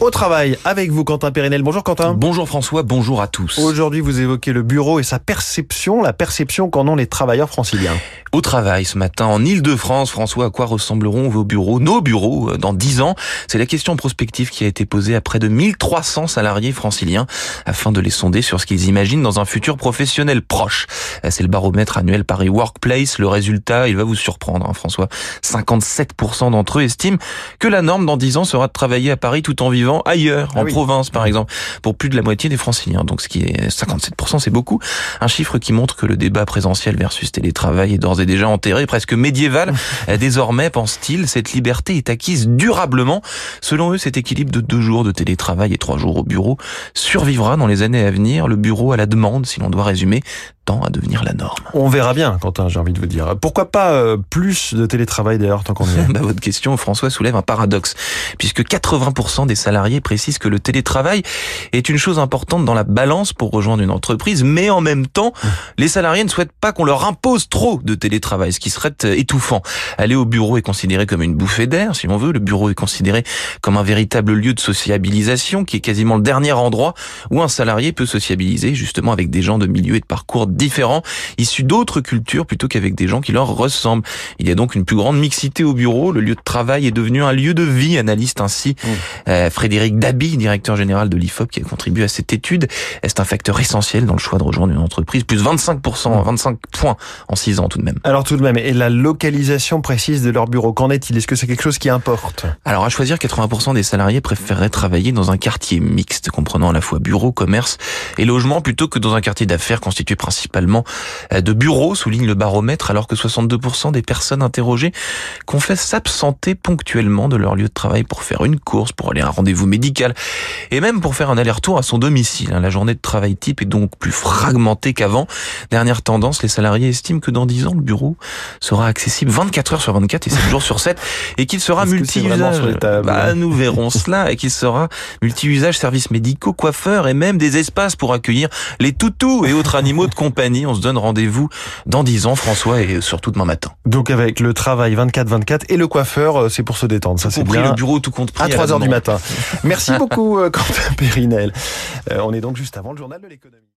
Au travail avec vous, Quentin Périnel. Bonjour Quentin. Bonjour François, bonjour à tous. Aujourd'hui, vous évoquez le bureau et sa perception, la perception qu'en ont les travailleurs franciliens. Au travail ce matin en Ile-de-France, François, à quoi ressembleront vos bureaux, nos bureaux, euh, dans 10 ans? C'est la question prospective qui a été posée à près de 1300 salariés franciliens afin de les sonder sur ce qu'ils imaginent dans un futur professionnel proche. Euh, c'est le baromètre annuel Paris Workplace. Le résultat, il va vous surprendre, hein, François. 57% d'entre eux estiment que la norme dans 10 ans sera de travailler à Paris tout en vivant ailleurs, en Ah oui. province par exemple, pour plus de la moitié des franciliens. Donc ce qui est 57%, c'est beaucoup. Un chiffre qui montre que le débat présentiel versus télétravail est d'ores et déjà enterré, presque médiéval. Euh, Désormais, pense-t-il, cette liberté est acquise durablement. Selon eux, cet équilibre de deux jours de télétravail et trois jours au bureau survivra dans les années à venir. Le bureau à la demande, si l'on doit résumer, à devenir la norme. On verra bien, Quentin, j'ai envie de vous dire. Pourquoi pas euh, plus de télétravail d'ailleurs, tant qu'on y est? Bah, votre question, François, soulève un paradoxe, puisque 80% des salariés précisent que le télétravail est une chose importante dans la balance pour rejoindre une entreprise, mais en même temps, les salariés ne souhaitent pas qu'on leur impose trop de télétravail, ce qui serait euh, étouffant. Aller au bureau est considéré comme une bouffée d'air, si on veut. Le bureau est considéré comme un véritable lieu de sociabilisation, qui est quasiment le dernier endroit où un salarié peut sociabiliser, justement avec des gens de milieux et de parcours différents, issus d'autres cultures, plutôt qu'avec des gens qui leur ressemblent. Il y a donc une plus grande mixité au bureau. Le lieu de travail est devenu un lieu de vie, analyse ainsi euh, Frédéric Dabi, directeur général de l'IFOP, qui a contribué à cette étude. C'est un facteur essentiel dans le choix de rejoindre une entreprise? Plus de 25%, 25 points en 6 ans tout de même. Alors tout de même, et la localisation précise de leur bureau, qu'en est-il? Est-ce que c'est quelque chose qui importe? Alors à choisir, 80% des salariés préféreraient travailler dans un quartier mixte, comprenant à la fois bureau, commerce et logement, plutôt que dans un quartier d'affaires constitué principalement euh, de bureaux, souligne le baromètre, alors que 62% des personnes interrogées confessent s'absenter ponctuellement de leur lieu de travail pour faire une course, pour aller à un rendez-vous médical, et même pour faire un aller-retour à son domicile. hein. La journée de travail type est donc plus fragmentée qu'avant. Dernière tendance, les salariés estiment que dans 10 ans, le bureau sera accessible 24 heures sur 24 et 7 jours sur 7, et qu'il sera multi-usage. Bah, nous verrons cela, et qu'il sera multi-usage, services médicaux, coiffeurs, et même des espaces pour accueillir les toutous et autres animaux de compagnie. On se donne rendez-vous dans 10 ans, François, et surtout demain matin. Donc avec le travail 24-24 et le coiffeur, euh, c'est pour se détendre. Ça c'est bien. le bureau tout compte pris À la 3 heures du matin. Merci beaucoup, euh, Quentin Périnel. Euh, on est donc juste avant le journal de l'économie.